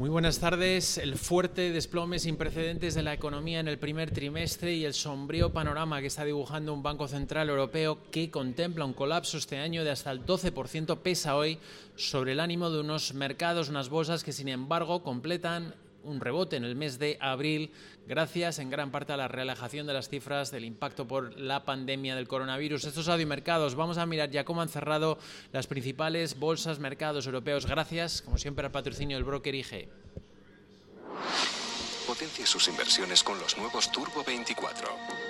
Muy buenas tardes. El fuerte desplome sin precedentes de la economía en el primer trimestre y el sombrío panorama que está dibujando un Banco Central Europeo que contempla un colapso este año de hasta el 12% pesa hoy sobre el ánimo de unos mercados, unas bolsas que sin embargo completan un rebote en el mes de abril gracias en gran parte a la relajación de las cifras del impacto por la pandemia del coronavirus. Estos mercados, vamos a mirar ya cómo han cerrado las principales bolsas, mercados europeos. Gracias, como siempre, al patrocinio del broker IG. Potencie sus inversiones con los nuevos Turbo 24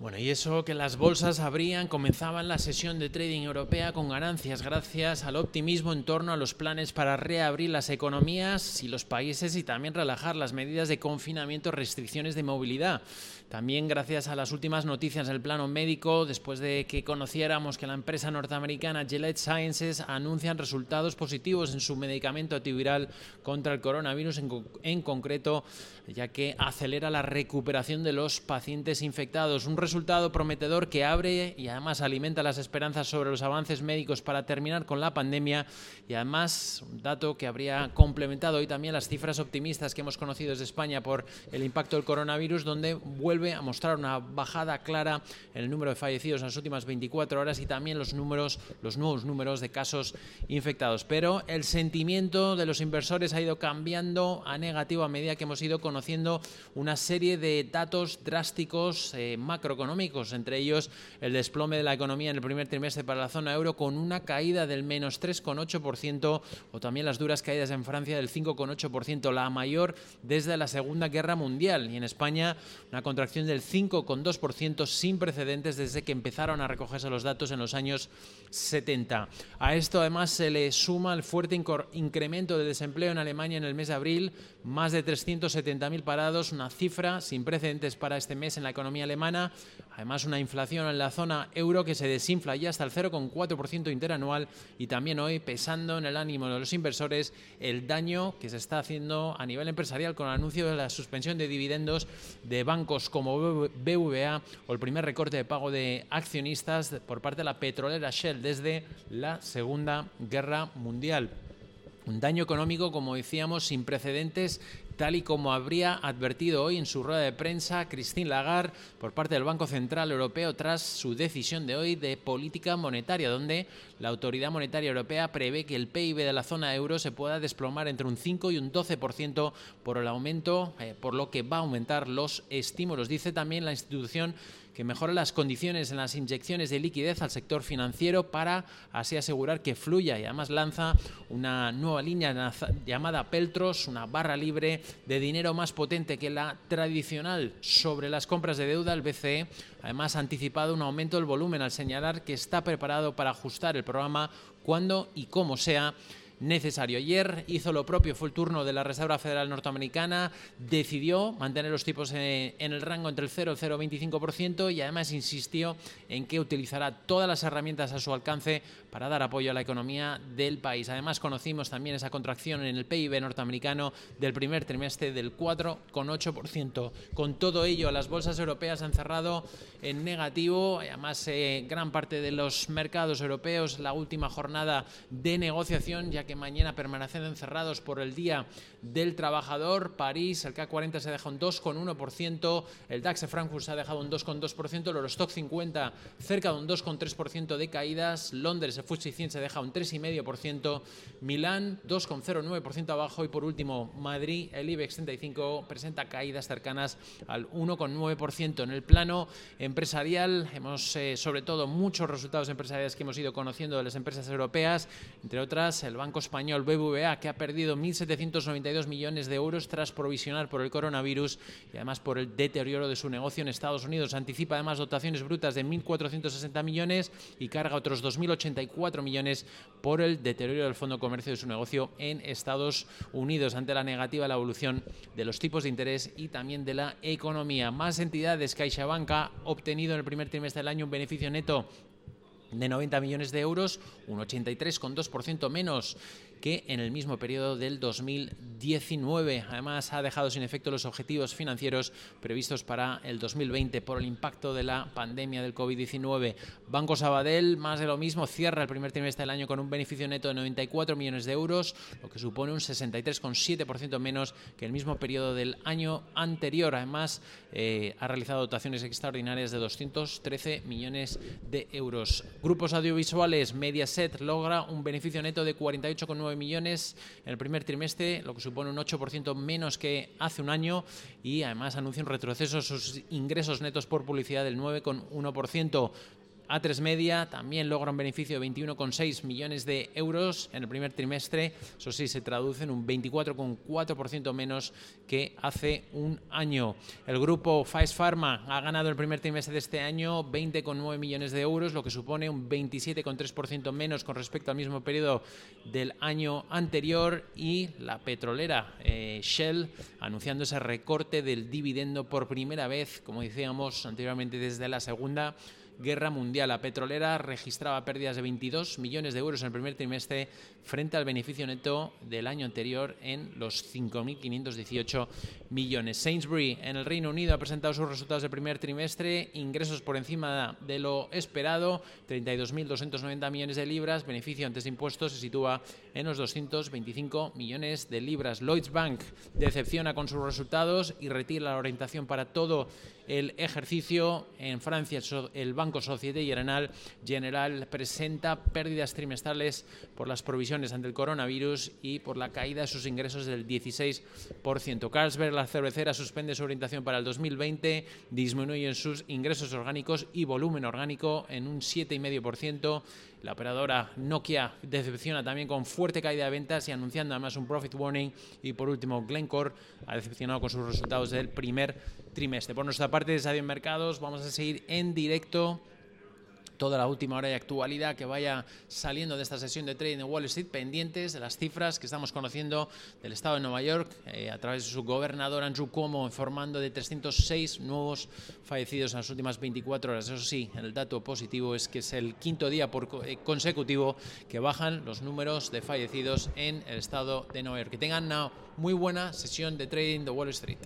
Bueno, y eso que las bolsas abrían, comenzaban la sesión de trading europea con ganancias gracias al optimismo en torno a los planes para reabrir las economías y los países y también relajar las medidas de confinamiento, restricciones de movilidad. También gracias a las últimas noticias del plano médico, después de que conociéramos que la empresa norteamericana Gillette Sciences anuncian resultados positivos en su medicamento antiviral contra el coronavirus en, en concreto, ya que acelera la recuperación de los pacientes infectados. Un resultado prometedor que abre y además alimenta las esperanzas sobre los avances médicos para terminar con la pandemia y además un dato que habría complementado hoy también las cifras optimistas que hemos conocido desde España por el impacto del coronavirus, donde vuelve a mostrar una bajada clara en el número de fallecidos en las últimas 24 horas y también los números, los nuevos números de casos infectados. Pero el sentimiento de los inversores ha ido cambiando a negativo a medida que hemos ido conociendo una serie de datos drásticos eh, macroeconómicos, entre ellos el desplome de la economía en el primer trimestre para la zona euro con una caída del menos 3,8% o también las duras caídas en Francia del 5,8%, la mayor desde la Segunda Guerra Mundial y en España una contracción del 5,2% sin precedentes desde que empezaron a recogerse los datos en los años 70. A esto además se le suma el fuerte incremento de desempleo en Alemania en el mes de abril, más de 370.000 parados, una cifra sin precedentes para este mes en la economía alemana. Además, una inflación en la zona euro que se desinfla ya hasta el 0,4% interanual y también hoy pesando en el ánimo de los inversores el daño que se está haciendo a nivel empresarial con el anuncio de la suspensión de dividendos de bancos como BVA o el primer recorte de pago de accionistas por parte de la petrolera Shell desde la Segunda Guerra Mundial. Un daño económico, como decíamos, sin precedentes, tal y como habría advertido hoy en su rueda de prensa Christine Lagarde por parte del Banco Central Europeo tras su decisión de hoy de política monetaria, donde la Autoridad Monetaria Europea prevé que el PIB de la zona euro se pueda desplomar entre un 5 y un 12% por el aumento, eh, por lo que va a aumentar los estímulos. Dice también la institución que mejora las condiciones en las inyecciones de liquidez al sector financiero para así asegurar que fluya y además lanza una nueva línea llamada Peltros, una barra libre de dinero más potente que la tradicional sobre las compras de deuda. El BCE además ha anticipado un aumento del volumen al señalar que está preparado para ajustar el programa cuando y como sea necesario. Ayer hizo lo propio, fue el turno de la Reserva Federal Norteamericana, decidió mantener los tipos en, el rango entre el 0 y el 0,25% y además insistió en que utilizará todas las herramientas a su alcance para dar apoyo a la economía del país. Además conocimos también esa contracción en el PIB norteamericano del primer trimestre del 4,8%. Con todo ello, las bolsas europeas han cerrado en negativo, además eh, gran parte de los mercados europeos la última jornada de negociación ya que mañana permanecen encerrados por el Día del Trabajador. París, el K40 se deja un 2,1%, el DAX de Frankfurt se ha dejado un 2,2%, el Eurostock 50 cerca de un 2,3% de caídas, Londres, el FTSE 100 se deja un 3,5%, Milán 2,09% abajo y por último Madrid, el IBEX 35 presenta caídas cercanas al 1,9%. En el plano empresarial hemos eh, sobre todo muchos resultados empresariales que hemos ido conociendo de las empresas europeas, entre otras el Banco español BBVA, que ha perdido 1.792 millones de euros tras provisionar por el coronavirus y además por el deterioro de su negocio en Estados Unidos. Anticipa además dotaciones brutas de 1.460 millones y carga otros 2.084 millones por el deterioro del fondo comercio de su negocio en Estados Unidos ante la negativa la evolución de los tipos de interés y también de la economía. Más entidades, CaixaBank ha obtenido en el primer trimestre del año un beneficio neto de 90 millones de euros, un 83,2% menos que en el mismo periodo del 2019. Además, ha dejado sin efecto los objetivos financieros previstos para el 2020 por el impacto de la pandemia del COVID-19. Banco Sabadell, más de lo mismo, cierra el primer trimestre del año con un beneficio neto de 94 millones de euros, lo que supone un 63,7% menos que el mismo periodo del año anterior. Además, eh, ha realizado dotaciones extraordinarias de 213 millones de euros. Grupos audiovisuales, Mediaset logra un beneficio neto de 48,9 millones en el primer trimestre, lo que supone un 8% menos que hace un año y además anuncia un retroceso en sus ingresos netos por publicidad del 9,1%. A3 Media también logra un beneficio de 21,6 millones de euros en el primer trimestre. Eso sí, se traduce en un 24,4% menos que hace un año. El grupo Pfizer Pharma ha ganado el primer trimestre de este año 20,9 millones de euros, lo que supone un 27,3% menos con respecto al mismo periodo del año anterior. Y la petrolera eh, Shell anunciando ese recorte del dividendo por primera vez, como decíamos anteriormente, desde la segunda guerra mundial. La petrolera registraba pérdidas de 22 millones de euros en el primer trimestre frente al beneficio neto del año anterior en los 5.518 millones. Sainsbury en el Reino Unido ha presentado sus resultados del primer trimestre, ingresos por encima de lo esperado, 32.290 millones de libras, beneficio antes de impuestos se sitúa en los 225 millones de libras. Lloyds Bank decepciona con sus resultados y retira la orientación para todo el ejercicio. En Francia, el Banco Societe General, General presenta pérdidas trimestrales por las provisiones ante el coronavirus y por la caída de sus ingresos del 16%. Carlsberg, la cervecera, suspende su orientación para el 2020, disminuyen sus ingresos orgánicos y volumen orgánico en un 7,5%. La operadora Nokia decepciona también con fuerte caída de ventas y anunciando además un profit warning. Y por último, Glencore ha decepcionado con sus resultados del primer trimestre. Por nuestra parte, desde Adiós Mercados, vamos a seguir en directo toda la última hora de actualidad que vaya saliendo de esta sesión de trading en Wall Street, pendientes de las cifras que estamos conociendo del estado de Nueva York eh, a través de su gobernador Andrew Cuomo, informando de 306 nuevos fallecidos en las últimas 24 horas. Eso sí, el dato positivo es que es el quinto día por, eh, consecutivo que bajan los números de fallecidos en el estado de Nueva York. Que tengan una muy buena sesión de trading de Wall Street.